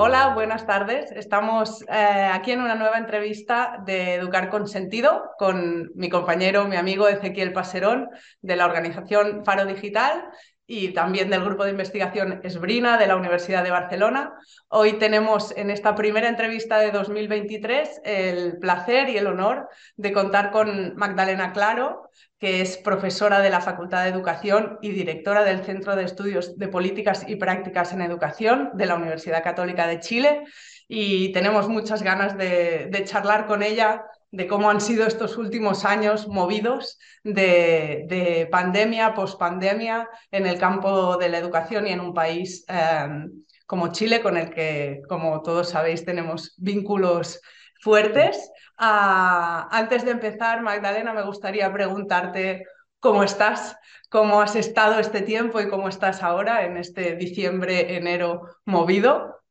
Hola, buenas tardes. Estamos eh, aquí en una nueva entrevista de Educar con Sentido con mi compañero, mi amigo Ezequiel Paserón de la organización Faro Digital y también del grupo de investigación Esbrina de la Universidad de Barcelona. Hoy tenemos en esta primera entrevista de 2023 el placer y el honor de contar con Magdalena Claro, que es profesora de la Facultad de Educación y directora del Centro de Estudios de Políticas y Prácticas en Educación de la Universidad Católica de Chile. Y tenemos muchas ganas de, charlar con ella de cómo han sido estos últimos años movidos de, pandemia, pospandemia en el campo de la educación y en un país em, como Chile, con el que, como todos sabéis, tenemos vínculos fuertes. Ah, antes de empezar, Magdalena, me gustaría preguntarte cómo estás, cómo has estado este tiempo y cómo estás ahora en este diciembre, enero movido.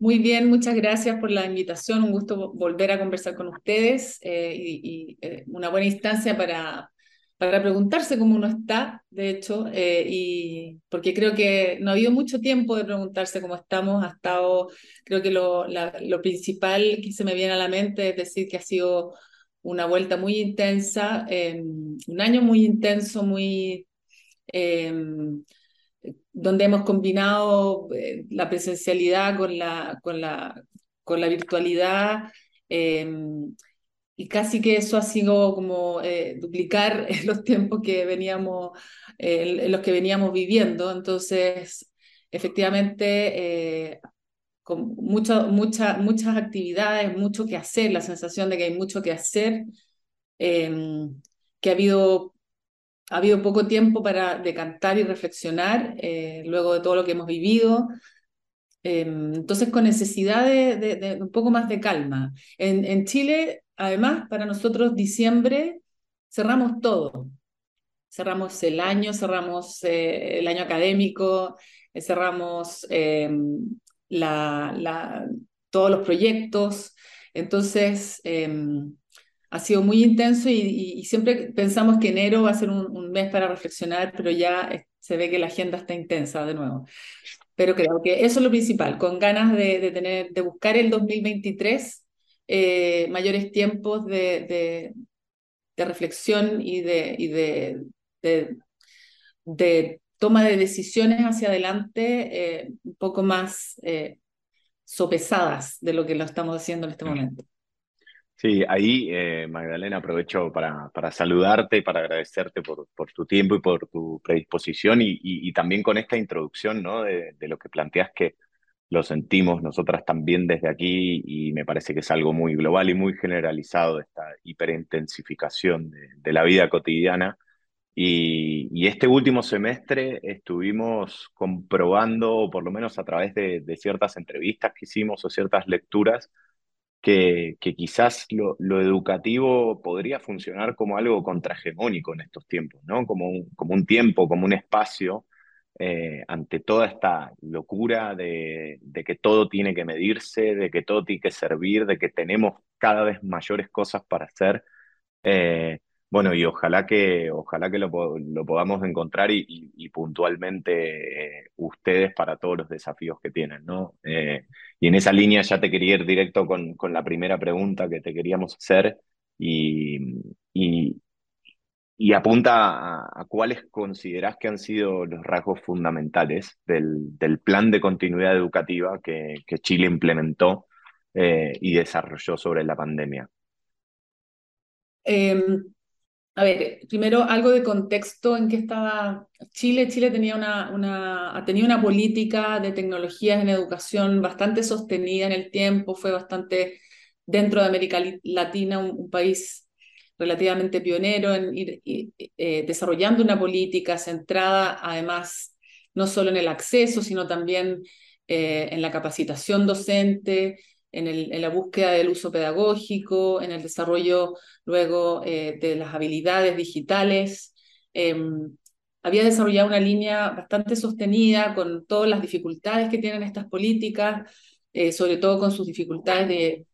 Muy bien, muchas gracias por la invitación. Un gusto volver a conversar con ustedes eh, y, eh, una buena instancia para, para preguntarse cómo uno está, de hecho, eh, y porque creo que no ha habido mucho tiempo de preguntarse cómo estamos, ha estado, creo que lo, lo principal que se me viene a la mente es decir que ha sido una vuelta muy intensa, em, un año muy intenso, muy... Donde hemos combinado eh, la presencialidad con la, con la, con la virtualidad. Em, y casi que eso ha sido como eh, duplicar los tiempos que veníamos, en los que veníamos viviendo. Entonces, efectivamente, eh, con mucho, mucha, muchas actividades, mucho que hacer, la sensación de que hay mucho que hacer, em, que ha habido, ha habido poco tiempo para decantar y reflexionar luego de todo lo que hemos vivido. Em, entonces, con necesidad de, un poco más de calma. En, en Chile Además, para nosotros diciembre cerramos todo. Cerramos el año, cerramos eh, el año académico, eh, cerramos em, la, todos los proyectos. Entonces, em, ha sido muy intenso y, siempre pensamos que enero va a ser un, mes para reflexionar, pero ya se ve que la agenda está intensa de nuevo. Pero creo que eso es lo principal, con ganas de, de tener, de buscar el 2023 eh, mayores tiempos de, de, reflexión y, de, y de, de, toma de decisiones hacia adelante eh, un poco más eh, sopesadas de lo que lo estamos haciendo en este momento. Sí, ahí, Magdalena, aprovecho para, para saludarte y para agradecerte por, por tu tiempo y por tu predisposición y, y, también con esta introducción ¿no? de, de, lo que planteas que lo sentimos nosotras también desde aquí y me parece que es algo muy global y muy generalizado esta hiperintensificación de, de la vida cotidiana. Y, y, este último semestre estuvimos comprobando, o por lo menos a través de, de ciertas entrevistas que hicimos o ciertas lecturas, que, quizás lo, lo, educativo podría funcionar como algo contrahegemónico en estos tiempos, ¿no? Como un, como un tiempo, como un espacio eh, ante toda esta locura de, que todo tiene que medirse, de que todo tiene que servir, de que tenemos cada vez mayores cosas para hacer. Eh, bueno, y ojalá que, ojalá que lo, podamos encontrar y, puntualmente eh, ustedes para todos los desafíos que tienen, ¿no? y en esa línea ya te quería ir directo con, con la primera pregunta que te queríamos hacer y, y, apunta a, cuáles considerás que han sido los rasgos fundamentales del, del plan de continuidad educativa que, Chile implementó eh, y desarrolló sobre la pandemia. A ver, primero algo de contexto en que estaba Chile. Chile tenía una, una, tenía una política de tecnologías en educación bastante sostenida en el tiempo, fue bastante dentro de América Latina un país relativamente pionero en ir eh, desarrollando una política centrada además no solo en el acceso, sino también eh, en la capacitación docente, en, el, en, la búsqueda del uso pedagógico, en el desarrollo luego eh, de las habilidades digitales. Em, había desarrollado una línea bastante sostenida con todas las dificultades que tienen estas políticas, sobre todo con sus dificultades de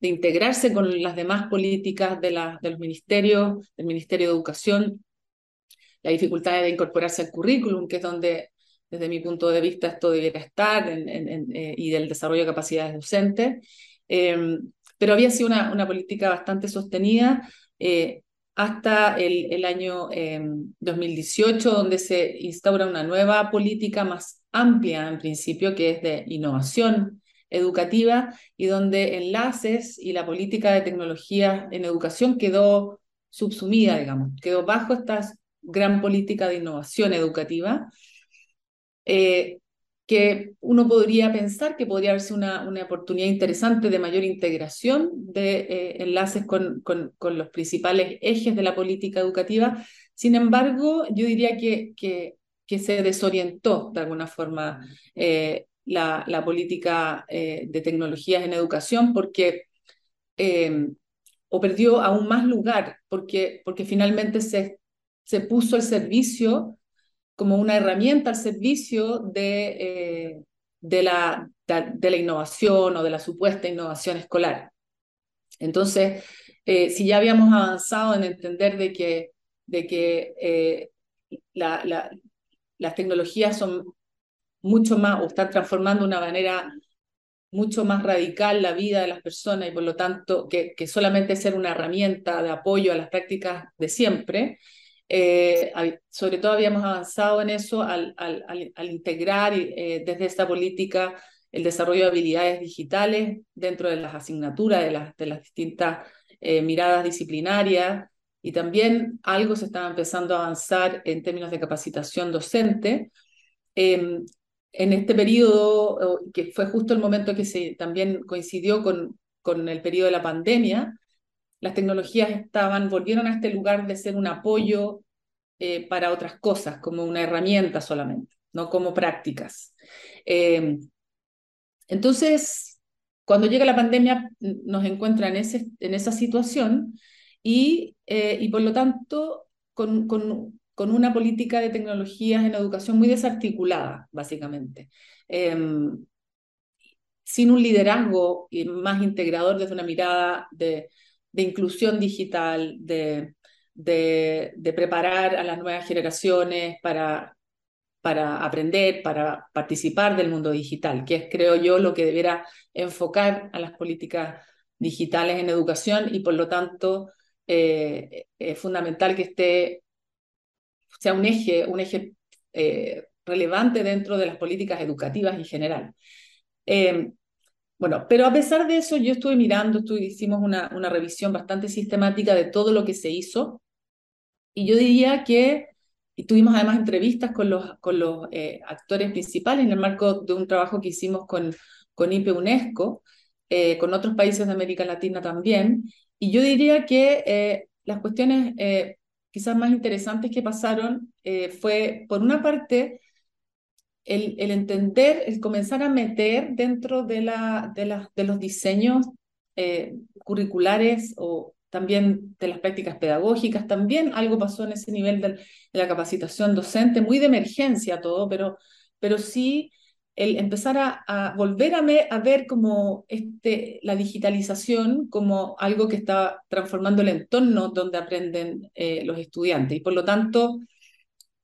de integrarse con las demás políticas de, la, de los ministerios, del Ministerio de Educación, la dificultad de incorporarse al currículum, que es donde desde mi punto de vista esto debiera estar y del desarrollo de capacidades docentes. Em, pero había sido una, una política bastante sostenida hasta el, el año 2018, donde se instaura una nueva política más amplia en principio, que es de innovación educativa y donde enlaces y la política de tecnología en educación quedó subsumida, digamos, quedó bajo esta gran política de innovación educativa, eh, que uno podría pensar que podría haberse una, una oportunidad interesante de mayor integración de eh, enlaces con, con, los principales ejes de la política educativa. Sin embargo, yo diría que, que, que se desorientó de alguna forma eh, la, política eh, de tecnologías en educación porque, o perdió aún más lugar, porque, porque finalmente se, se puso el servicio como una herramienta al servicio de, eh, de, la, de, la innovación o de la supuesta innovación escolar. Entonces, si ya habíamos avanzado en entender de que, de que la, las tecnologías son mucho más o están transformando una manera mucho más radical la vida de las personas y por lo tanto que, que solamente ser una herramienta de apoyo a las prácticas de siempre. Eh, sobre todo habíamos avanzado en eso al, al, al, integrar eh, desde esta política el desarrollo de habilidades digitales dentro de las asignaturas, de las, de las distintas eh, miradas disciplinarias, y también algo se estaba empezando a avanzar en términos de capacitación docente. Em, en este periodo, que fue justo el momento que se, también coincidió con, con el periodo de la pandemia, las tecnologías estaban, volvieron a este lugar de ser un apoyo eh, para otras cosas, como una herramienta solamente, no como prácticas. Eh, entonces, cuando llega la pandemia, nos encuentra en esa situación y, eh, y por lo tanto, con, con, con una política de tecnologías en educación muy desarticulada, básicamente. Em, sin un liderazgo más integrador desde una mirada de, inclusión digital, de, de, preparar a las nuevas generaciones para, para aprender, para participar del mundo digital, que es, creo yo, lo que debiera enfocar a las políticas digitales en educación y, por lo tanto, eh, es fundamental que esté sea un eje, un eje eh, relevante dentro de las políticas educativas en general. Eh, bueno, pero a pesar de eso, yo estuve mirando, hicimos una, revisión bastante sistemática de todo lo que se hizo y yo diría que y tuvimos además entrevistas con los, eh, actores principales en el marco de un trabajo que hicimos con, con IPE UNESCO, con otros países de América Latina también. Y yo diría que las cuestiones quizás más interesantes que pasaron eh, fue, por una parte, el, entender, el comenzar a meter dentro de, la, de, la, de los diseños eh, curriculares o también de las prácticas pedagógicas, también algo pasó en ese nivel de, la capacitación docente, muy de emergencia todo, pero, pero sí el empezar a, volver a, a, ver como este, la digitalización como algo que está transformando el entorno donde aprenden eh, los estudiantes. Y por lo tanto,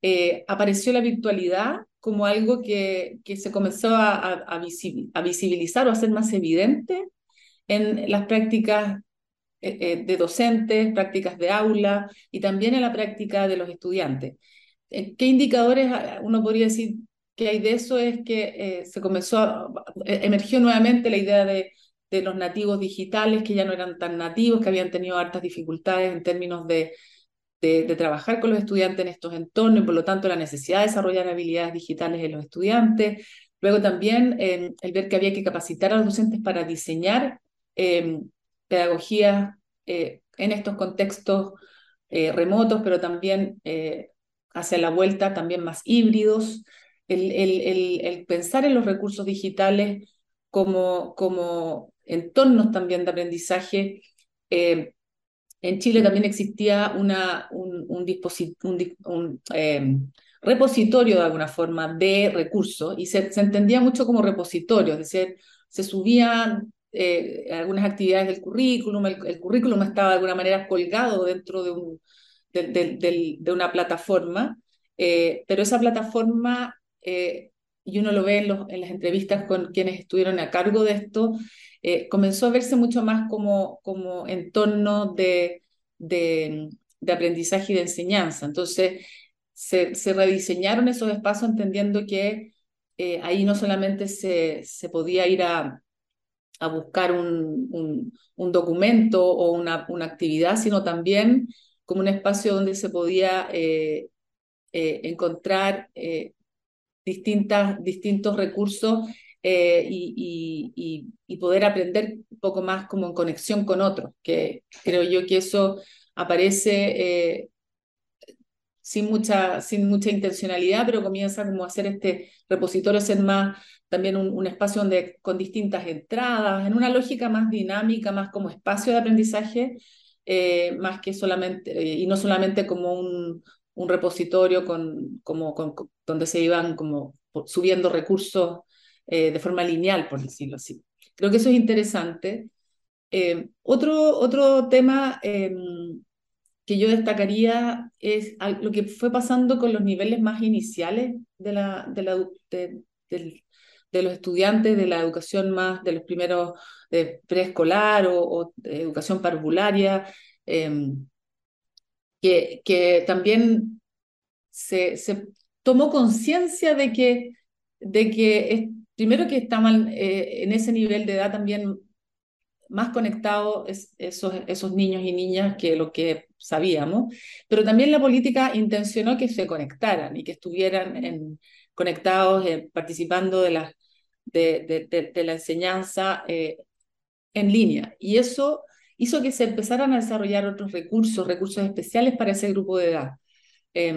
eh, apareció la virtualidad como algo que, que se comenzó a, a, visibilizar o a ser más evidente en las prácticas eh, de docentes, prácticas de aula y también en la práctica de los estudiantes. ¿Qué indicadores uno podría decir que hay de eso es que eh, se comenzó, a, eh, emergió nuevamente la idea de, de, los nativos digitales, que ya no eran tan nativos, que habían tenido hartas dificultades en términos de, de, trabajar con los estudiantes en estos entornos y por lo tanto la necesidad de desarrollar habilidades digitales en los estudiantes. Luego también em, el ver que había que capacitar a los docentes para diseñar eh, pedagogías eh, en estos contextos remotos, pero también hacia la vuelta, también más híbridos el, pensar en los recursos digitales como, como entornos también de aprendizaje. Eh, en Chile también existía una, un, un, un, eh, repositorio de alguna forma de recursos y se, se, entendía mucho como repositorio, es decir, se subían eh, algunas actividades del currículum, el, currículum estaba de alguna manera colgado dentro de, un, de, de, de una plataforma, pero esa plataforma eh, y uno lo ve en, las entrevistas con quienes estuvieron a cargo de esto, eh, comenzó a verse mucho más como, como entorno de, de, aprendizaje y de enseñanza. Entonces, se, se rediseñaron esos espacios entendiendo que eh, ahí no solamente se, se podía ir a, a buscar un, un, documento o una, una, actividad, sino también como un espacio donde se podía eh, encontrar distintas, distintos recursos eh, y, y, y, poder aprender un poco más como en conexión con otros, que creo yo que eso aparece sin mucha, sin mucha intencionalidad, pero comienza como a hacer este repositorio, ser más también un, espacio donde, con distintas entradas, en una lógica más dinámica, más como espacio de aprendizaje, eh, más que solamente, eh, y no solamente como un, un repositorio con, como, donde se iban como subiendo recursos eh, de forma lineal, por decirlo así. Creo que eso es interesante. otro, otro tema em, que yo destacaría es lo que fue pasando con los niveles más iniciales de, la, de, los estudiantes de la educación más de los primeros de preescolar o, o educación parvularia, eh, que, también se, se tomó conciencia de que, de que es, primero que estaban eh, en ese nivel de edad también más conectados es, esos, esos niños y niñas que lo que sabíamos, pero también la política intencionó que se conectaran y que estuvieran en, conectados, eh, participando de, la, de, de, de la enseñanza eh, en línea. Y eso hizo que se empezaran a desarrollar otros recursos, recursos especiales para ese grupo de edad. Eh,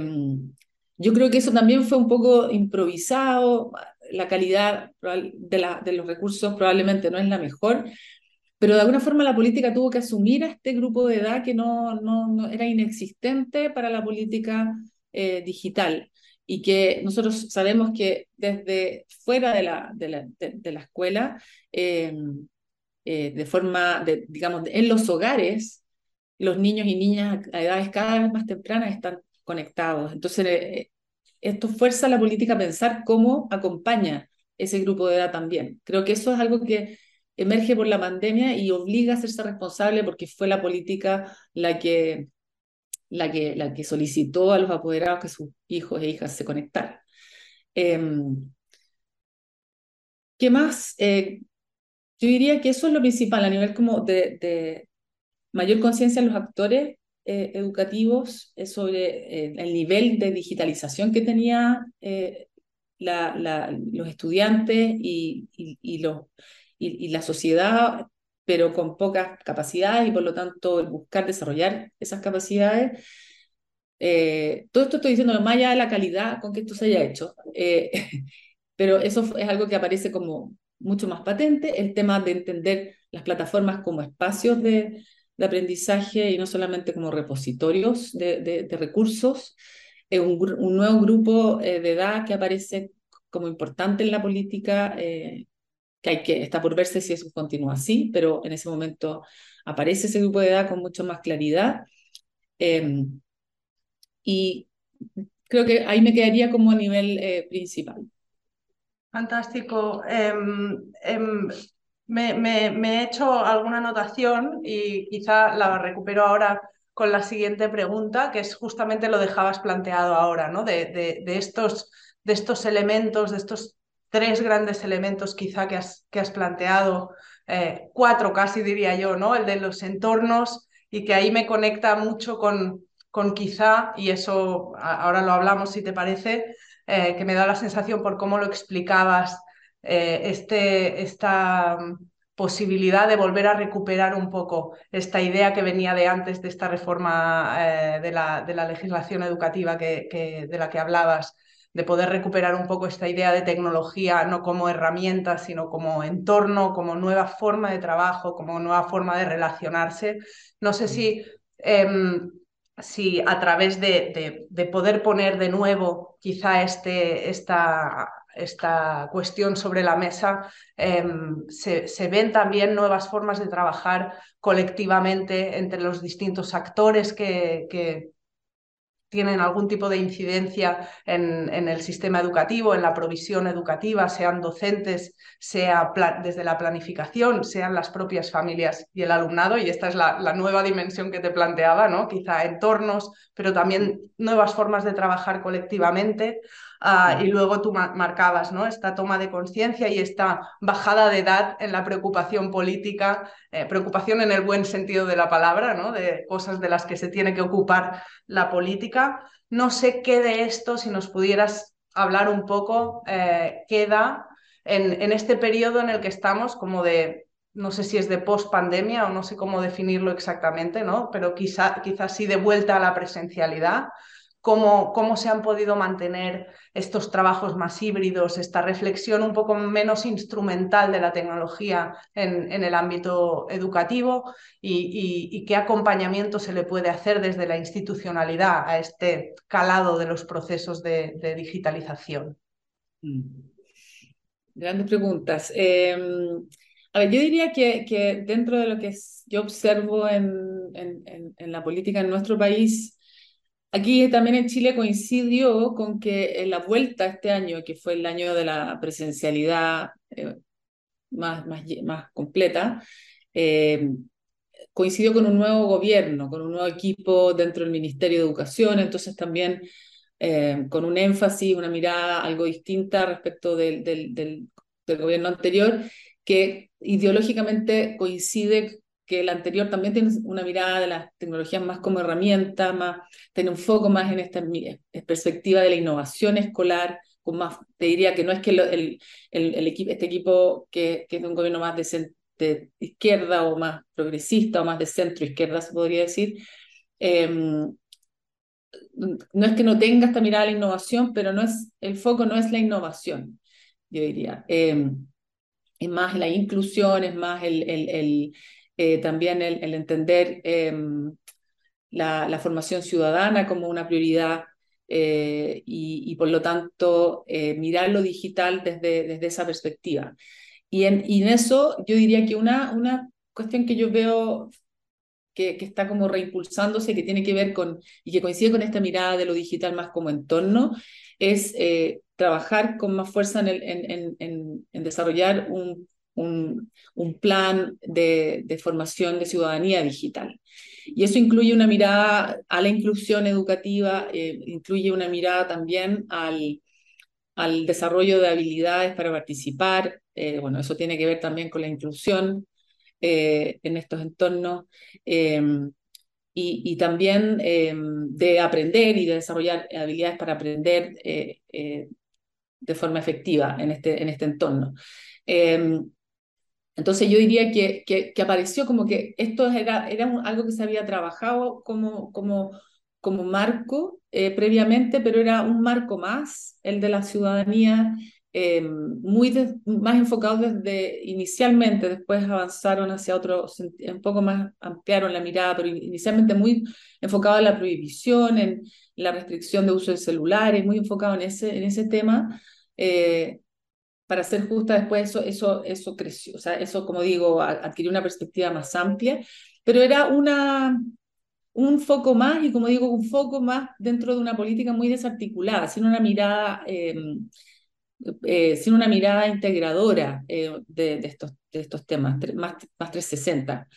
yo creo que eso también fue un poco improvisado, la calidad de, la, de los recursos probablemente no es la mejor, pero de alguna forma la política tuvo que asumir a este grupo de edad que no, no, no era inexistente para la política eh, digital y que nosotros sabemos que desde fuera de la, de la, de, de la escuela, eh, eh, de forma, digamos, en los hogares, los niños y niñas a edades cada vez más tempranas están conectados. Entonces, eh, esto fuerza a la política a pensar cómo acompaña ese grupo de edad también. Creo que eso es algo que emerge por la pandemia y obliga a hacerse responsable porque fue la política la que la que, la que solicitó a los apoderados que sus hijos e hijas se conectaran. Eh, ¿Qué más? Eh, yo diría que eso es lo principal a nivel como de, mayor conciencia en los actores eh, educativos sobre eh, el nivel de digitalización que tenía eh, los estudiantes y, los, y, la sociedad pero con pocas capacidades y por lo tanto el buscar desarrollar esas capacidades. Eh, todo esto estoy diciendo más allá de la calidad con que esto se haya hecho, eh, pero eso es algo que aparece como mucho más patente, el tema de entender las plataformas como espacios de, de aprendizaje y no solamente como repositorios de, de, de recursos, eh, un, un, nuevo grupo eh, de edad que aparece como importante en la política eh, que hay que, está por verse si eso continúa así, pero en ese momento aparece ese grupo de edad con mucho más claridad. Eh, y creo que ahí me quedaría como a nivel eh, principal. Fantástico. Eh, me, me, he hecho alguna anotación y quizá la recupero ahora con la siguiente pregunta, que es justamente lo dejabas planteado ahora, ¿no? De, estos, de estos elementos, de estos tres grandes elementos quizá que has, que has planteado, eh, cuatro casi diría yo, ¿no? El de los entornos y que ahí me conecta mucho con, con quizá, y eso ahora lo hablamos si te parece, eh, que me da la sensación por cómo lo explicabas, eh, este, esta posibilidad de volver a recuperar un poco esta idea que venía de antes de esta reforma eh, de, la, de, la, legislación educativa que, que, de la que hablabas, de poder recuperar un poco esta idea de tecnología no como herramienta, sino como entorno, como nueva forma de trabajo, como nueva forma de relacionarse. No sé si, eh, si a través de, de, de, poder poner de nuevo quizá este, esta, esta cuestión sobre la mesa, eh, se, se, ven también nuevas formas de trabajar colectivamente entre los distintos actores que, que tienen algún tipo de incidencia en, el sistema educativo, en la provisión educativa, sean docentes, sea desde la planificación, sean las propias familias y el alumnado. Y esta es la, la, nueva dimensión que te planteaba, ¿no? Quizá entornos, pero también nuevas formas de trabajar colectivamente. Ah, y luego tú marcabas ¿no? esta toma de conciencia y esta bajada de edad en la preocupación política, eh, preocupación en el buen sentido de la palabra, ¿no? de cosas de las que se tiene que ocupar la política. No sé qué de esto, si nos pudieras hablar un poco, eh, queda en, en este periodo en el que estamos como de no sé si es de post pandemia o no sé cómo definirlo exactamente, ¿no? Pero quizá, quizás sí de vuelta a la presencialidad cómo, se han podido mantener estos trabajos más híbridos, esta reflexión un poco menos instrumental de la tecnología en, el ámbito educativo y, qué acompañamiento se le puede hacer desde la institucionalidad a este calado de los procesos de, digitalización. Mm. Grandes preguntas. Em, a ver, yo diría que, dentro de lo que yo observo en, en la política en nuestro país, Aquí también en Chile coincidió con que en la vuelta este año, que fue el año de la presencialidad eh, más, más, más, completa, eh, coincidió con un nuevo gobierno, con un nuevo equipo dentro del Ministerio de Educación, entonces también eh, con un énfasis, una mirada algo distinta respecto del, del, del, del gobierno anterior, que ideológicamente coincide que el anterior también tiene una mirada de las tecnologías más como herramienta, más, tiene un foco más en esta perspectiva de la innovación escolar, con más, te diría que no es que el, el, el, equipo, este equipo que, que, es de un gobierno más de, de, izquierda o más progresista o más de centro izquierda, se podría decir, em, no es que no tenga esta mirada de la innovación, pero no es, el foco no es la innovación, yo diría. Em, es más la inclusión, es más el, el, eh, también el, entender em, la, formación ciudadana como una prioridad eh, y, por lo tanto eh, mirar lo digital desde, desde esa perspectiva. Y en, en eso yo diría que una, una cuestión que yo veo que, que, está como reimpulsándose, que tiene que ver con, y que coincide con esta mirada de lo digital más como entorno, es trabajar con más fuerza en, en, en desarrollar un un, un plan de, de, formación de ciudadanía digital. Y eso incluye una mirada a la inclusión educativa, eh, incluye una mirada también al, al desarrollo de habilidades para participar. Eh, bueno, eso tiene que ver también con la inclusión eh, en estos entornos. Y, y, también de aprender y de desarrollar habilidades para aprender de forma efectiva en este, en este entorno. Entonces yo diría que, que, apareció como que esto era, era algo que se había trabajado como, como, como marco eh, previamente, pero era un marco más, el de la ciudadanía, eh, muy más enfocado desde inicialmente, después avanzaron hacia otro, un poco más ampliaron la mirada, pero inicialmente muy enfocado en la prohibición, en la restricción de uso de celulares, muy enfocado en ese, en ese tema. Eh, para ser justa, después eso, eso, eso creció, o sea, eso, como digo, adquirió una perspectiva más amplia, pero era una, un foco más, y como digo, un foco más dentro de una política muy desarticulada, sin una mirada, em, eh, sin una mirada integradora eh, de, de, estos, de estos temas, más, más 360.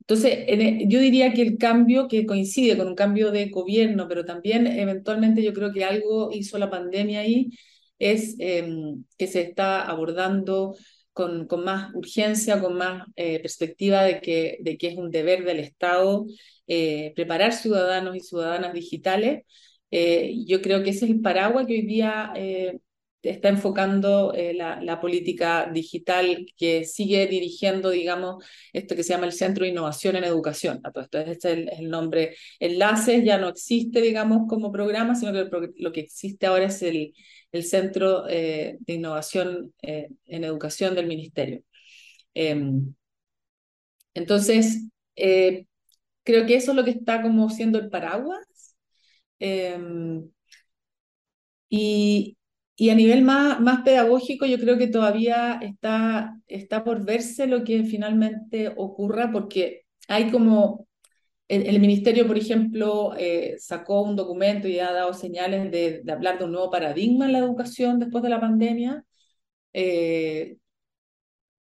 Entonces, e, yo diría que el cambio que coincide con un cambio de gobierno, pero también eventualmente yo creo que algo hizo la pandemia ahí, es em, que se está abordando con, con más urgencia, con más eh, perspectiva de que, de que es un deber del Estado eh, preparar ciudadanos y ciudadanas digitales. Eh, yo creo que ese es el paraguas que hoy día está enfocando la, la, política digital que sigue dirigiendo, digamos, esto que se llama el Centro de Innovación en Educación. Este es el nombre. Enlaces ya no existe, digamos, como programa, sino que lo que existe ahora es el, el Centro eh, de Innovación eh, en Educación del Ministerio. Em, entonces, eh, creo que eso es lo que está como siendo el paraguas. Em, y, y, a nivel más, más pedagógico, yo creo que todavía está, está por verse lo que finalmente ocurra, porque hay como el, ministerio, por ejemplo, eh, sacó un documento y ha dado señales de, hablar de un nuevo paradigma en la educación después de la pandemia. Eh,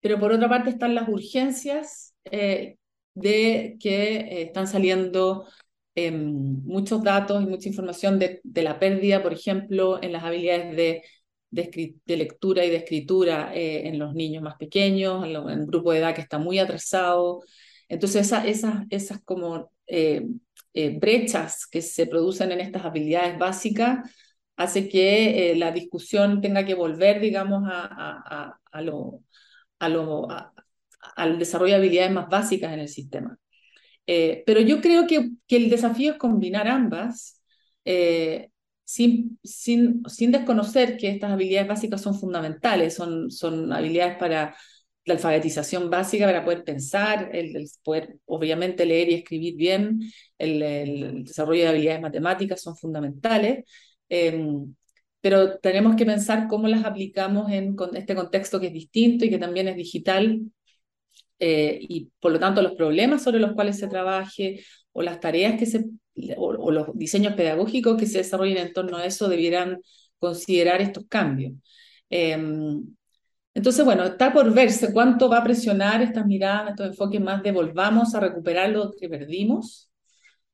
pero por otra parte están las urgencias eh, de que están saliendo em, muchos datos y mucha información de, la pérdida, por ejemplo, en las habilidades de, lectura y de escritura en los niños más pequeños, en, un grupo de edad que está muy atrasado. Entonces, esas, esas como eh, eh, brechas que se producen en estas habilidades básicas hace que eh, la discusión tenga que volver, digamos, a, a, lo, a lo, al desarrollo de habilidades más básicas en el sistema. pero yo creo que, que, el desafío es combinar ambas sin, sin, sin desconocer que estas habilidades básicas son fundamentales, son, son habilidades para la alfabetización básica para poder pensar, el, poder obviamente leer y escribir bien, el, desarrollo de habilidades matemáticas son fundamentales, em, pero tenemos que pensar cómo las aplicamos en este contexto que es distinto y que también es digital, eh, y por lo tanto los problemas sobre los cuales se trabaje o las tareas que se, o, los diseños pedagógicos que se desarrollen en torno a eso debieran considerar estos cambios. Em, entonces, bueno, está por verse cuánto va a presionar estas miradas, estos enfoques más de volvamos a recuperar lo que perdimos,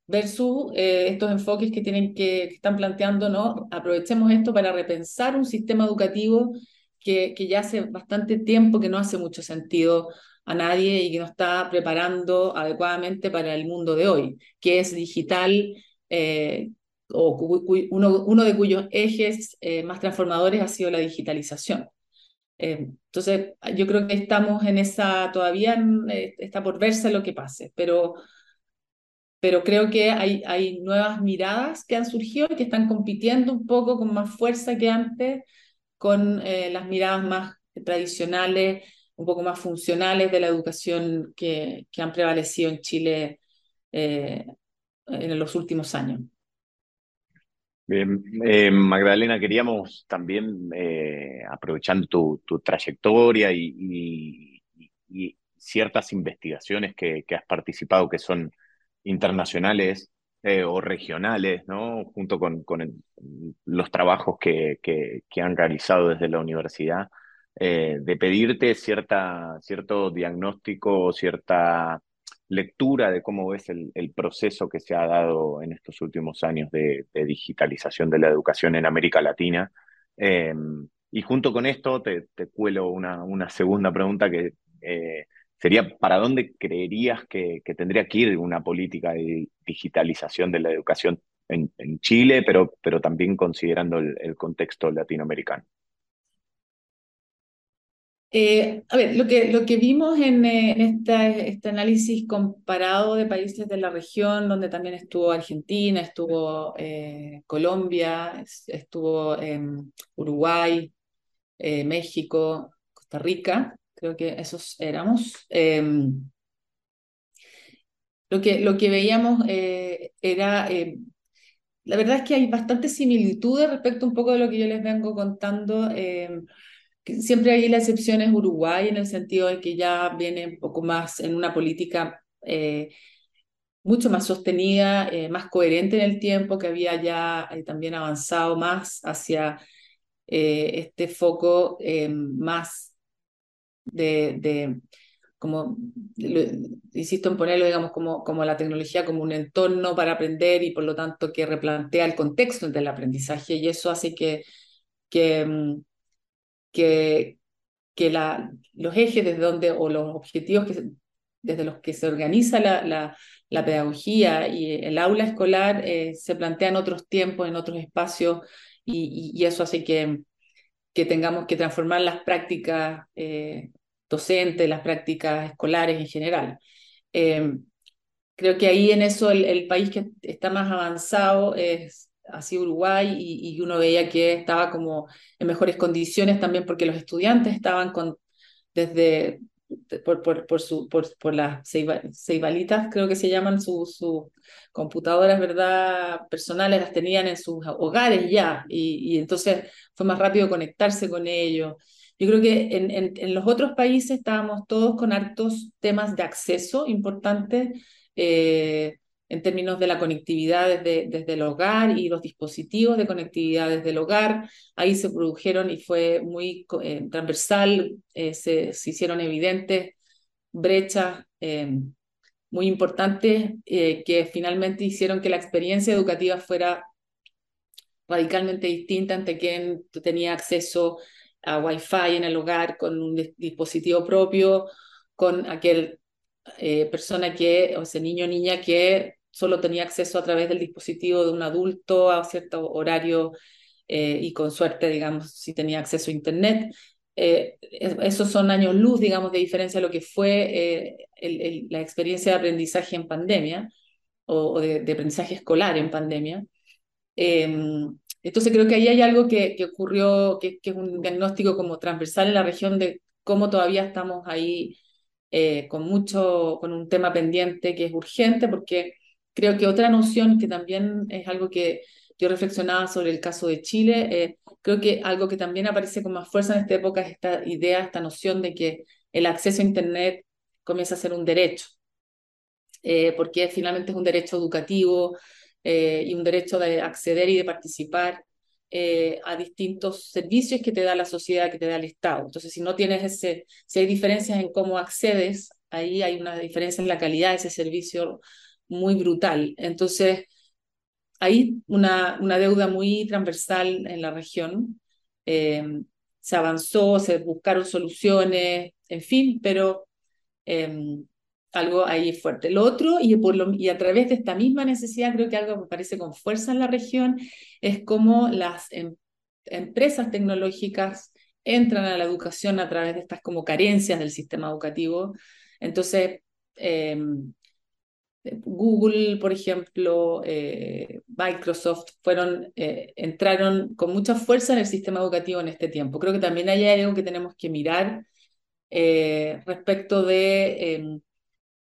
versus eh, estos enfoques que, tienen que, están planteando, ¿no? Aprovechemos esto para repensar un sistema educativo que, ya hace bastante tiempo que no hace mucho sentido a nadie y que no está preparando adecuadamente para el mundo de hoy, que es digital, eh, o uno, uno, de cuyos ejes eh, más transformadores ha sido la digitalización. Eh, entonces, yo creo que estamos en esa, todavía eh, está por verse lo que pase, pero, pero creo que hay, hay nuevas miradas que han surgido y que están compitiendo un poco con más fuerza que antes con eh, las miradas más tradicionales, un poco más funcionales de la educación que, que han prevalecido en Chile en los últimos años. Bien, eh, Magdalena, queríamos también, eh, aprovechando tu, trayectoria y, ciertas investigaciones que, has participado que son internacionales eh, o regionales, ¿no? junto con, los trabajos que, que, han realizado desde la universidad, de pedirte cierta, cierto diagnóstico, cierta lectura de cómo ves el, proceso que se ha dado en estos últimos años de, digitalización de la educación en América Latina. Eh, y junto con esto te, cuelo una, segunda pregunta que eh, sería, ¿para dónde creerías que, tendría que ir una política de digitalización de la educación en, Chile, pero, pero también considerando el contexto latinoamericano? Eh, a ver, lo que, lo que vimos en, eh, este análisis comparado de países de la región, donde también estuvo Argentina, estuvo eh, Colombia, estuvo em, Uruguay, México, Costa Rica, creo que esos éramos. Em, lo, que, lo que veíamos era em, la verdad es que hay bastantes similitudes respecto un poco de lo que yo les vengo contando siempre hay la excepción es Uruguay, en el sentido de que ya viene un poco más en una política eh, mucho más sostenida, eh, más coherente en el tiempo, que había ya eh, también avanzado más hacia este foco más de, de como, insisto en ponerlo, digamos, como, como la tecnología como un entorno para aprender y por lo tanto que replantea el contexto del aprendizaje y eso hace que, que mm, que, que la, los ejes desde donde, o los objetivos que desde los que se organiza la, la, pedagogía y el aula escolar eh, se plantean otros tiempos, en otros espacios, y, y, eso hace que, que tengamos que transformar las prácticas eh, docentes, las prácticas escolares en general. Eh, creo que ahí en eso el, país que está más avanzado es así Uruguay y, uno veía que estaba como en mejores condiciones también porque los estudiantes estaban con, desde, por, por, por, su, por, por las ceibalitas, creo que se llaman sus su computadoras, ¿verdad? Personales, las tenían en sus hogares ya y, y entonces fue más rápido conectarse con ellos. Yo creo que en, los otros países estábamos todos con hartos temas de acceso importantes. Eh, en términos de la conectividad desde, desde el hogar y los dispositivos de conectividad desde el hogar. Ahí se produjeron y fue muy eh, transversal, eh, se, se, hicieron evidentes brechas eh, muy importantes que finalmente hicieron que la experiencia educativa fuera radicalmente distinta ante quien tenía acceso a Wi-Fi en el hogar con un dispositivo propio, con aquel persona que, o ese niño o niña que solo tenía acceso a través del dispositivo de un adulto a cierto horario eh, y con suerte, digamos, si tenía acceso a Internet. Eh, esos son años luz, digamos, de diferencia a lo que fue eh, la experiencia de aprendizaje en pandemia o, de, aprendizaje escolar en pandemia. Em, entonces creo que ahí hay algo que, que ocurrió, que, que, es un diagnóstico como transversal en la región de cómo todavía estamos ahí con mucho, con un tema pendiente que es urgente, porque Creo que otra noción que también es algo que yo reflexionaba sobre el caso de Chile, eh, creo que algo que también aparece con más fuerza en esta época es esta idea, esta noción de que el acceso a Internet comienza a ser un derecho, eh, porque finalmente es un derecho educativo eh, y un derecho de acceder y de participar a distintos servicios que te da la sociedad, que te da el Estado. Entonces, si no tienes ese, si hay diferencias en cómo accedes, ahí hay una diferencia en la calidad de ese servicio muy brutal. Entonces, hay una, una deuda muy transversal en la región. Eh, se avanzó, se buscaron soluciones, en fin, pero em, algo ahí fuerte. Lo otro, y, a través de esta misma necesidad, creo que algo que aparece con fuerza en la región, es cómo las em, empresas tecnológicas entran a la educación a través de estas como carencias del sistema educativo. Entonces, em, Google, por ejemplo, eh, Microsoft, fueron, eh, entraron con mucha fuerza en el sistema educativo en este tiempo. Creo que también hay algo que tenemos que mirar eh, respecto de, em,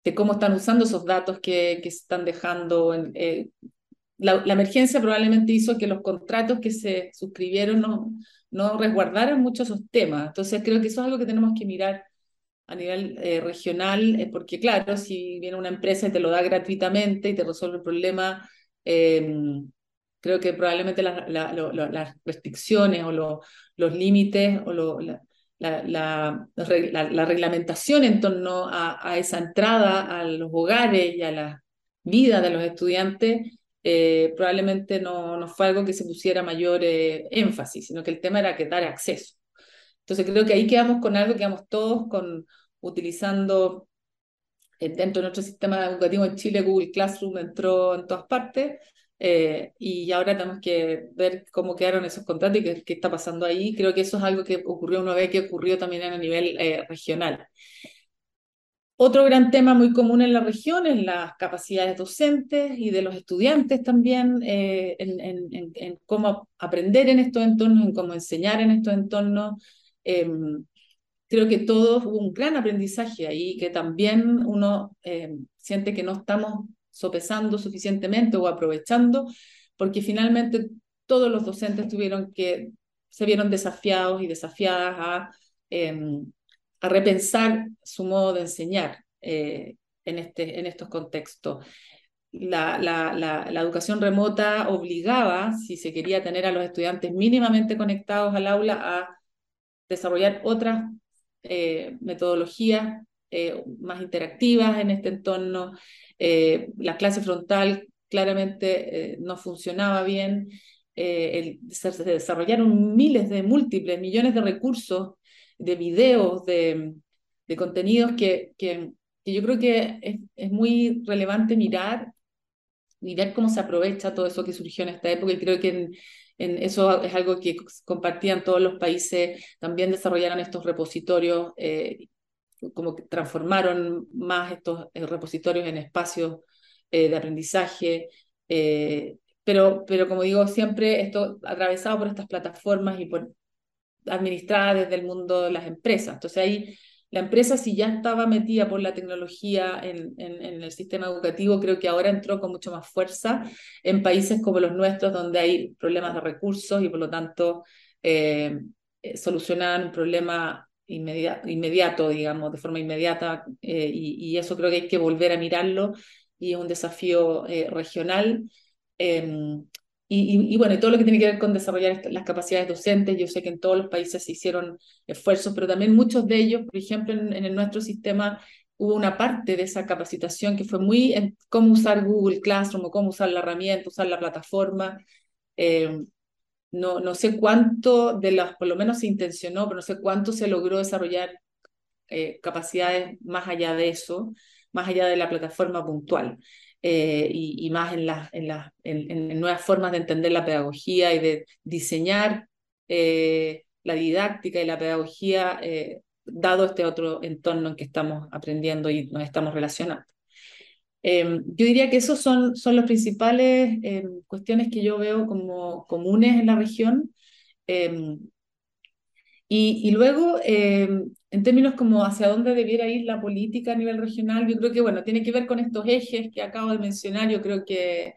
de, cómo están usando esos datos que, que están dejando. La, la, emergencia probablemente hizo que los contratos que se suscribieron no, no resguardaran mucho esos temas. Entonces creo que eso es algo que tenemos que mirar a nivel eh, regional, eh, porque claro, si viene una empresa y te lo da gratuitamente y te resuelve el problema, em, creo que probablemente las restricciones o los límites o la, la, reglamentación en torno a, esa entrada a los hogares y a la vida de los estudiantes eh, probablemente no, no fue algo que se pusiera mayor énfasis, sino que el tema era que dar acceso. Entonces creo que ahí quedamos con algo, quedamos todos con, utilizando eh, dentro de nuestro sistema educativo en Chile, Google Classroom entró en todas partes eh, y ahora tenemos que ver cómo quedaron esos contratos y qué, está pasando ahí. Creo que eso es algo que ocurrió una vez que ocurrió también a nivel eh, regional. Otro gran tema muy común en la región es las capacidades docentes y de los estudiantes también en, en, cómo aprender en estos entornos, en cómo enseñar en estos entornos. Em, creo que todos hubo un gran aprendizaje ahí, que también uno eh, siente que no estamos sopesando suficientemente o aprovechando, porque finalmente todos los docentes tuvieron que, se vieron desafiados y desafiadas a, em, a repensar su modo de enseñar eh, en, este, en estos contextos. La, la, la, la, educación remota obligaba, si se quería tener a los estudiantes mínimamente conectados al aula, a desarrollar otras eh, metodologías eh, más interactivas en este entorno. Eh, la clase frontal claramente no funcionaba bien. se, desarrollaron miles de múltiples, millones de recursos, de videos, de, de contenidos que, que, yo creo que es, es muy relevante mirar y ver cómo se aprovecha todo eso que surgió en esta época. Y creo que eso es algo que compartían todos los países, también desarrollaron estos repositorios, eh, como que transformaron más estos eh, repositorios en espacios eh, de aprendizaje, pero, pero como digo, siempre esto atravesado por estas plataformas y por administradas desde el mundo de las empresas. Entonces ahí la empresa si ya estaba metida por la tecnología en, el sistema educativo, creo que ahora entró con mucho más fuerza en países como los nuestros, donde hay problemas de recursos y por lo tanto eh, eh solucionan un problema inmediato, digamos, de forma inmediata, eh, y, y, eso creo que hay que volver a mirarlo y es un desafío regional. Em, y, bueno, todo lo que tiene que ver con desarrollar las capacidades docentes, yo sé que en todos los países se hicieron esfuerzos, pero también muchos de ellos, por ejemplo, en, en nuestro sistema hubo una parte de esa capacitación que fue muy en cómo usar Google Classroom o cómo usar la herramienta, usar la plataforma. Eh, no, no sé cuánto de las, por lo menos se intencionó, pero no sé cuánto se logró desarrollar eh, capacidades más allá de eso, más allá de la plataforma puntual. Eh, y, más en, las en, la, en, nuevas formas de entender la pedagogía y de diseñar eh, la didáctica y la pedagogía dado este otro entorno en que estamos aprendiendo y nos estamos relacionando. Em, yo diría que esas son, son las principales em, cuestiones que yo veo como comunes en la región. Em, y, luego, en términos como hacia dónde debiera ir la política a nivel regional, yo creo que, bueno, tiene que ver con estos ejes que acabo de mencionar, yo creo que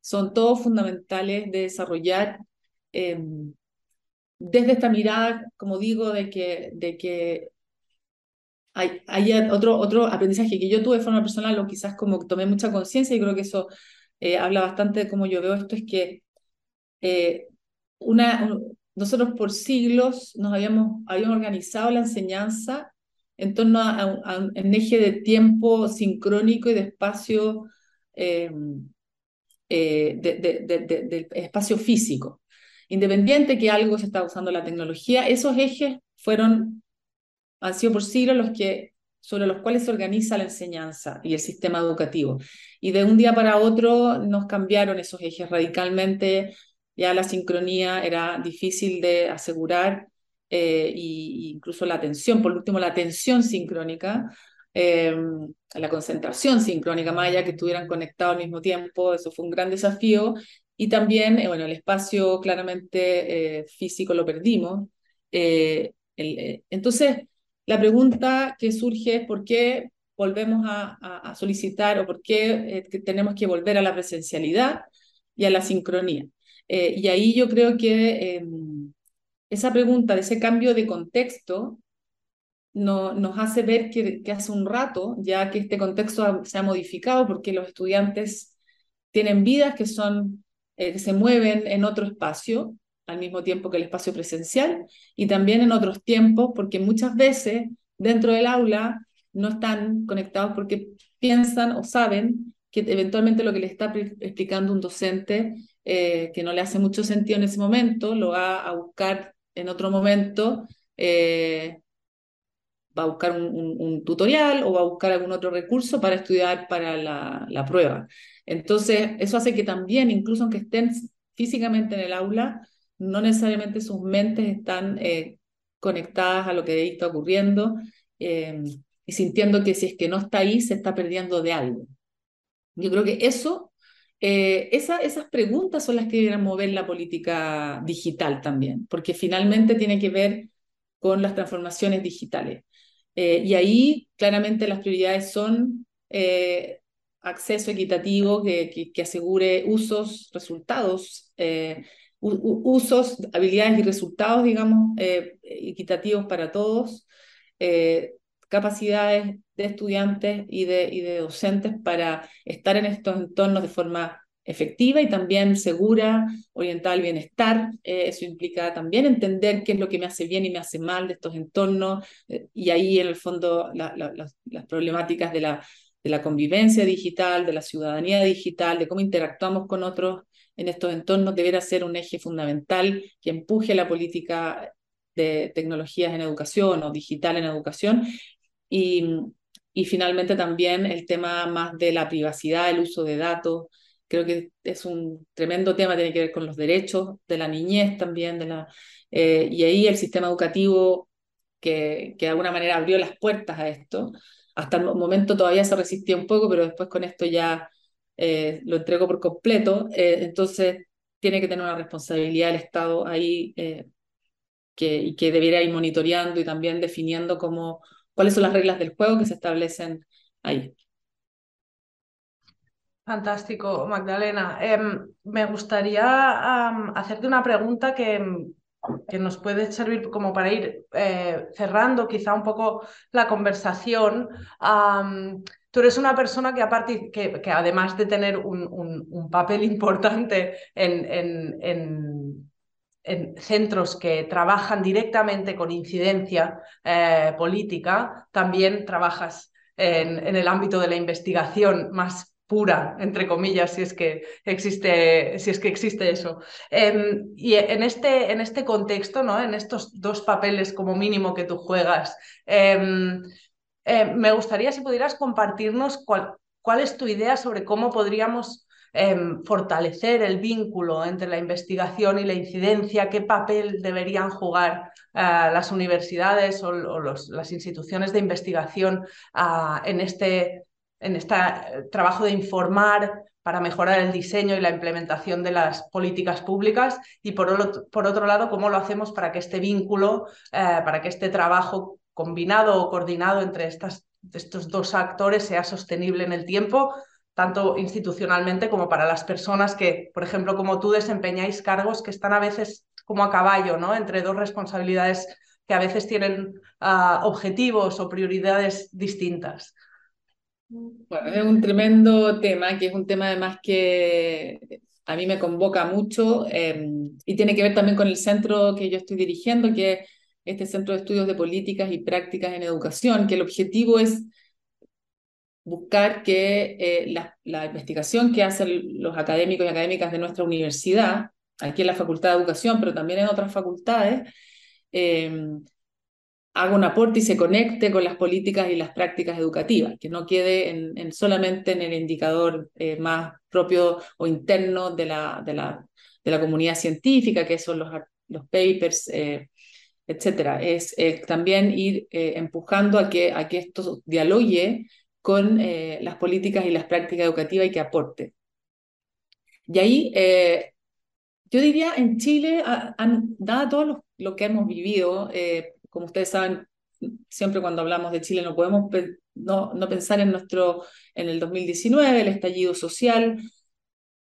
son todos fundamentales de desarrollar desde esta mirada, como digo, de que, de que hay, hay, otro, otro aprendizaje que yo tuve de forma personal, o quizás como tomé mucha conciencia, y creo que eso eh, habla bastante de cómo yo veo esto, es que eh, una, nosotros por siglos nos habíamos, habíamos organizado la enseñanza en torno a, un eje de tiempo sincrónico y de espacio, em, eh, del espacio físico. Independiente que algo se está usando la tecnología, esos ejes fueron, han sido por siglos los que, sobre los cuales se organiza la enseñanza y el sistema educativo. Y de un día para otro nos cambiaron esos ejes radicalmente ya la sincronía era difícil de asegurar e incluso la atención, por último la atención sincrónica, eh, la concentración sincrónica, allá que estuvieran conectados al mismo tiempo, eso fue un gran desafío. Y también, eh, bueno, el espacio claramente físico lo perdimos. entonces, la pregunta que surge es por qué volvemos a solicitar o por qué tenemos que volver a la presencialidad y a la sincronía. Eh, y ahí yo creo que em, esa pregunta de ese cambio de contexto no, nos hace ver que, que, hace un rato, ya que este contexto se ha modificado, porque los estudiantes tienen vidas que, son, eh, que se mueven en otro espacio, al mismo tiempo que el espacio presencial, y también en otros tiempos, porque muchas veces dentro del aula no están conectados porque piensan o saben que eventualmente lo que le está explicando un docente eh, que no le hace mucho sentido en ese momento, lo va a buscar en otro momento, eh, va a buscar un, tutorial o va a buscar algún otro recurso para estudiar para la, la, prueba. Entonces, eso hace que también, incluso aunque estén físicamente en el aula, no necesariamente sus mentes están eh, conectadas a lo que está ocurriendo y sintiendo que si es que no está ahí, se está perdiendo de algo. Yo creo que eso eh, esas preguntas son las que deben mover la política digital también, porque finalmente tiene que ver con las transformaciones digitales. Eh, y ahí claramente las prioridades son eh, acceso equitativo que, que, asegure usos, resultados, usos, habilidades y resultados, digamos, equitativos para todos, capacidades de estudiantes y de, y de docentes para estar en estos entornos de forma efectiva y también segura, orientada al bienestar. Eh, eso implica también entender qué es lo que me hace bien y me hace mal de estos entornos eh, y ahí en el fondo las problemáticas de la, de la convivencia digital, de la ciudadanía digital, de cómo interactuamos con otros en estos entornos, deberá ser un eje fundamental que empuje la política de tecnologías en educación o digital en educación y, y finalmente también el tema más de la privacidad, el uso de datos. Creo que es un tremendo tema, tiene que ver con los derechos de la niñez también, de la, eh, y ahí el sistema educativo que, que de alguna manera abrió las puertas a esto. Hasta el momento todavía se resistía un poco, pero después con esto ya eh, lo entrego por completo. Eh, entonces tiene que tener una responsabilidad el Estado ahí que, y que debiera ir monitoreando y también definiendo cómo cuáles son las reglas del juego que se establecen ahí. Fantástico, Magdalena. Em, me gustaría hacerte una pregunta que, que, nos puede servir como para ir eh, cerrando quizá un poco la conversación. tú eres una persona que, que, que además de tener un, un, papel importante en, en, en, en, centros que trabajan directamente con incidencia eh, política, también trabajas en, el ámbito de la investigación más pura, entre comillas, si es que existe, si es que existe eso. Em, y en este, en este contexto, ¿no? en estos dos papeles como mínimo que tú juegas, em, em, me gustaría si pudieras compartirnos cuál, cuál es tu idea sobre cómo podríamos fortalecer el vínculo entre la investigación y la incidencia, qué papel deberían jugar eh, las universidades o, las instituciones de investigación ah, en este en este trabajo de informar para mejorar el diseño y la implementación de las políticas públicas y por, otro, lado, cómo lo hacemos para que este vínculo, eh, para que este trabajo combinado o coordinado entre estas, estos dos actores sea sostenible en el tiempo, tanto institucionalmente como para las personas que, por ejemplo, como tú desempeñáis cargos que están a veces como a caballo, ¿no? Entre dos responsabilidades que a veces tienen ah, objetivos o prioridades distintas. Bueno, es un tremendo tema, que es un tema además que a mí me convoca mucho em, y tiene que ver también con el centro que yo estoy dirigiendo, que es este Centro de Estudios de Políticas y Prácticas en Educación, que el objetivo es buscar que eh, la, la, investigación que hacen los académicos y académicas de nuestra universidad, aquí en la Facultad de Educación, pero también en otras facultades, eh, haga un aporte y se conecte con las políticas y las prácticas educativas, que no quede en, solamente en el indicador eh, más propio o interno de la, de la, de la comunidad científica, que son los, los papers, eh, etcétera. Es también ir eh, empujando a que, a que esto dialogue con las políticas y las prácticas educativas y que aporte. Y ahí, yo diría, en Chile, han, dado todo lo, lo, que hemos vivido, como ustedes saben, siempre cuando hablamos de Chile no podemos no, no pensar en, nuestro, en el 2019, el estallido social,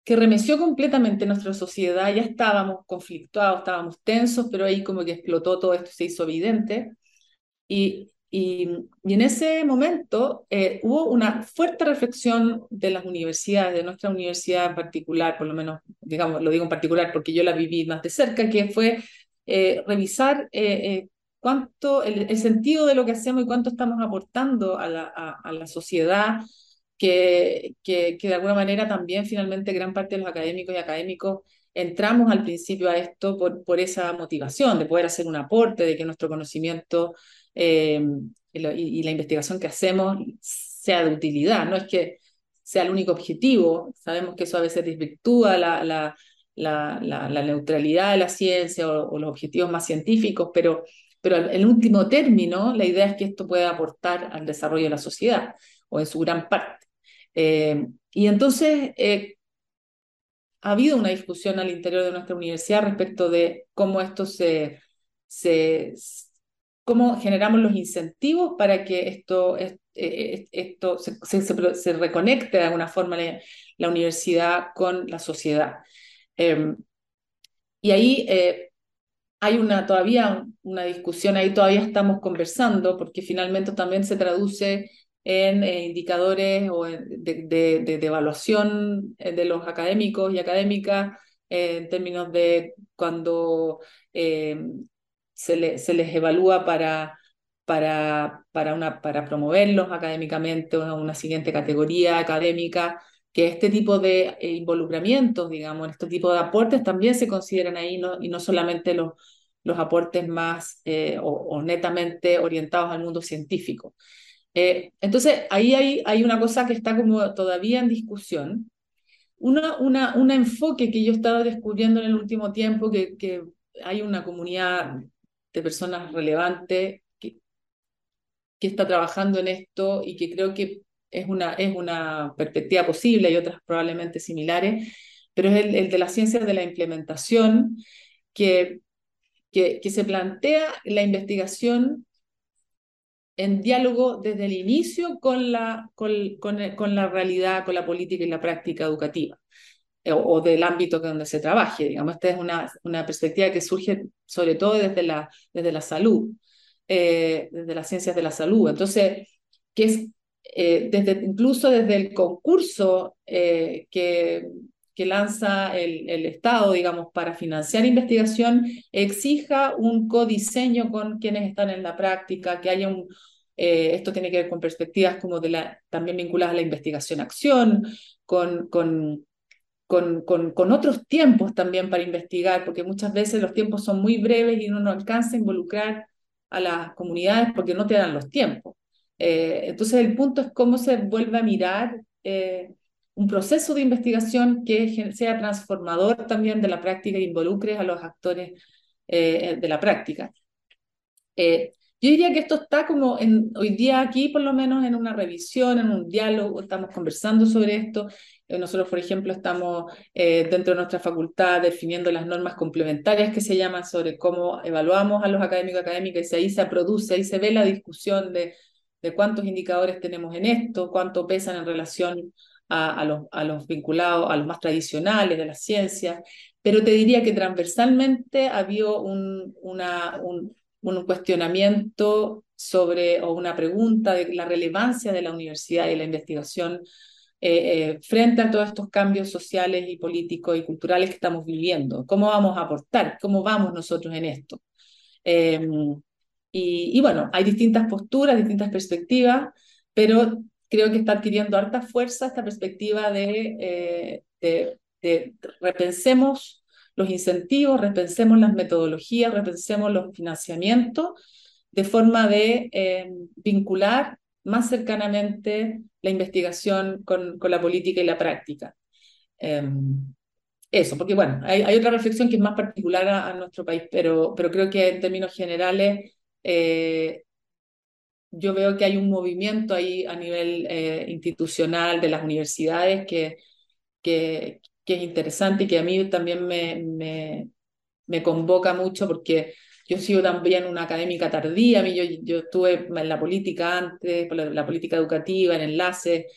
que remeció completamente nuestra sociedad, ya estábamos conflictuados, estábamos tensos, pero ahí como que explotó todo esto, se hizo evidente. Y, y, en ese momento eh, hubo una fuerte reflexión de las universidades, de nuestra universidad en particular, por lo menos, digamos, lo digo en particular porque yo la viví más de cerca, que fue eh, revisar eh, cuánto, el, sentido de lo que hacemos y cuánto estamos aportando a la, a, la sociedad, que, que, que, de alguna manera también finalmente gran parte de los académicos y académicos entramos al principio a esto por, por esa motivación de poder hacer un aporte, de que nuestro conocimiento eh, y, la investigación que hacemos sea de utilidad, no es que sea el único objetivo, sabemos que eso a veces desvirtúa la, la, la, neutralidad de la ciencia o, o, los objetivos más científicos, pero pero en último término, la idea es que esto pueda aportar al desarrollo de la sociedad, o en su gran parte. Eh, y entonces, eh, ha habido una discusión al interior de nuestra universidad respecto de cómo esto se, se cómo generamos los incentivos para que esto, eh, esto se, reconecte de alguna forma la, universidad con la sociedad. y ahí hay una, todavía una discusión ahí, todavía estamos conversando, porque finalmente también se traduce en eh, indicadores o de, de, evaluación eh, de los académicos y académicas eh, en términos de cuando se, se, les evalúa para, para, para, una, para promoverlos académicamente o una siguiente categoría académica, que este tipo de involucramientos, digamos, este tipo de aportes también se consideran ahí y no solamente los, los aportes más eh, o, netamente orientados al mundo científico. Eh, entonces, ahí hay, hay una cosa que está como todavía en discusión. Una, una, un enfoque que yo estaba descubriendo en el último tiempo, que hay una comunidad de personas relevantes que, que está trabajando en esto y que creo que es una, es una perspectiva posible, y otras probablemente similares, pero es el, el de las ciencias de la implementación, que que, se plantea la investigación en diálogo desde el inicio con la, con, con, la realidad, con la política y la práctica educativa, o, del ámbito donde se trabaje. Digamos, esta es una, una perspectiva que surge sobre todo desde la, desde la salud, eh, desde las ciencias de la salud. Entonces, que es desde, incluso desde el concurso que, que lanza el, el, Estado, digamos, para financiar investigación, exija un codiseño con quienes están en la práctica, que haya un, eh, esto tiene que ver con perspectivas como de la, también vinculadas a la investigación-acción, con, con, con, otros tiempos también para investigar, porque muchas veces los tiempos son muy breves y uno no alcanza a involucrar a las comunidades porque no te dan los tiempos. Eh, entonces el punto es cómo se vuelve a mirar eh, un proceso de investigación que sea transformador también de la práctica e involucre a los actores de la práctica. Yo diría que esto está como en, hoy día aquí, por lo menos en una revisión, en un diálogo, estamos conversando sobre esto. Eh, nosotros, por ejemplo, estamos eh, dentro de nuestra facultad definiendo las normas complementarias que se llaman sobre cómo evaluamos a los académicos académicas y ahí se produce, ahí se ve la discusión de, de cuántos indicadores tenemos en esto, cuánto pesan en relación a, los, a los vinculados, a los más tradicionales de la ciencia. Pero te diría que transversalmente había un, una, un, un cuestionamiento sobre o una pregunta de la relevancia de la universidad y la investigación eh, eh, frente a todos estos cambios sociales y políticos y culturales que estamos viviendo. ¿Cómo vamos a aportar? ¿Cómo vamos nosotros en esto? Em, y, bueno, hay distintas posturas, distintas perspectivas, pero creo que está adquiriendo harta fuerza esta perspectiva de, eh, de, de repensemos los incentivos, repensemos las metodologías, repensemos los financiamientos, de forma de eh, vincular más cercanamente la investigación con, con, la política y la práctica. Em, eso, porque bueno, hay, hay, otra reflexión que es más particular a, nuestro país, pero, pero creo que en términos generales eh, yo veo que hay un movimiento ahí a nivel eh, institucional de las universidades que, que, que es interesante y que a mí también me, me, me convoca mucho porque yo sigo también una académica tardía, a mí yo, yo estuve en la política antes, la, la política educativa, en enlace,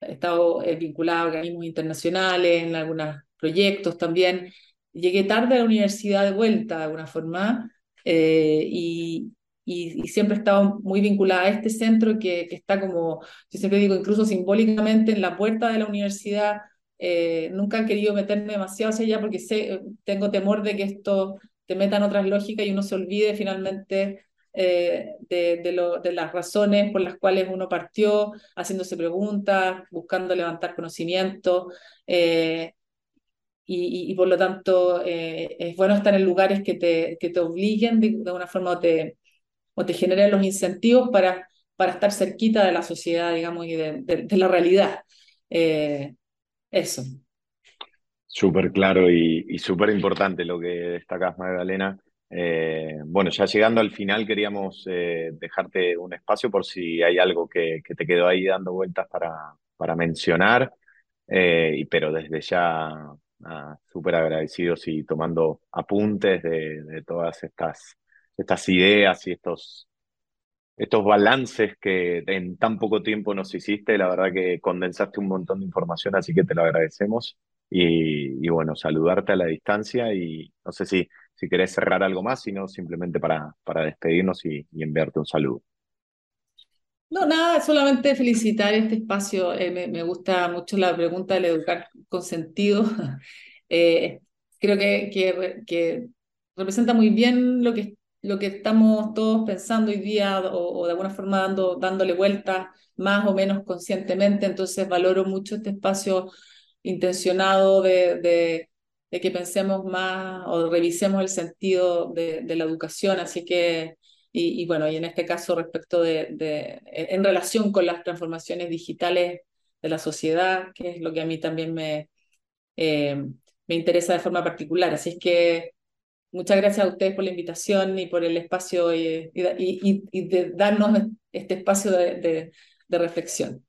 he estado vinculado a organismos internacionales, en algunos proyectos también. Llegué tarde a la universidad de vuelta, de alguna forma, eh, y, y, siempre he estado muy vinculada a este centro que, que está como, yo siempre digo, incluso simbólicamente en la puerta de la universidad, eh, nunca he querido meterme demasiado hacia allá porque sé, tengo temor de que esto te meta en otras lógicas y uno se olvide finalmente eh, de, de, las razones por las cuales uno partió, haciéndose preguntas, buscando levantar conocimiento. Eh, y, y, por lo tanto, es bueno estar en lugares que te, que te obliguen de, de una forma o te, o te generen los incentivos para, para estar cerquita de la sociedad, digamos, y de la realidad. Eso. Súper claro y, súper importante lo que destacas, Magdalena. Eh, bueno, ya llegando al final, queríamos eh, dejarte un espacio por si hay algo que, te quedó ahí dando vueltas para, mencionar, eh, pero desde ya súper agradecidos y tomando apuntes de, todas estas ideas y estos estos balances que en tan poco tiempo nos hiciste. La verdad que condensaste un montón de información, así que te lo agradecemos. Y, bueno, saludarte a la distancia y no sé si, si querés cerrar algo más, sino simplemente para, para despedirnos y, enviarte un saludo. No, nada, solamente felicitar este espacio. Eh, me, gusta mucho la pregunta del educar con sentido. Eh, creo que, que, que, representa muy bien lo que lo que estamos todos pensando hoy día o, de alguna forma dando, dándole vuelta más o menos conscientemente. Entonces valoro mucho este espacio intencionado de, de, que pensemos más o revisemos el sentido de, la educación. Así que, y, bueno, y en este caso respecto de, de, en relación con las transformaciones digitales de la sociedad, que es lo que a mí también me, eh, me interesa de forma particular. Así es que Muchas gracias a ustedes por la invitación y por el espacio eh, y, y, y, de darnos este espacio de, de, de reflexión.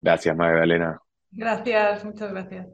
Gracias, Magdalena. Gracias, muchas gracias.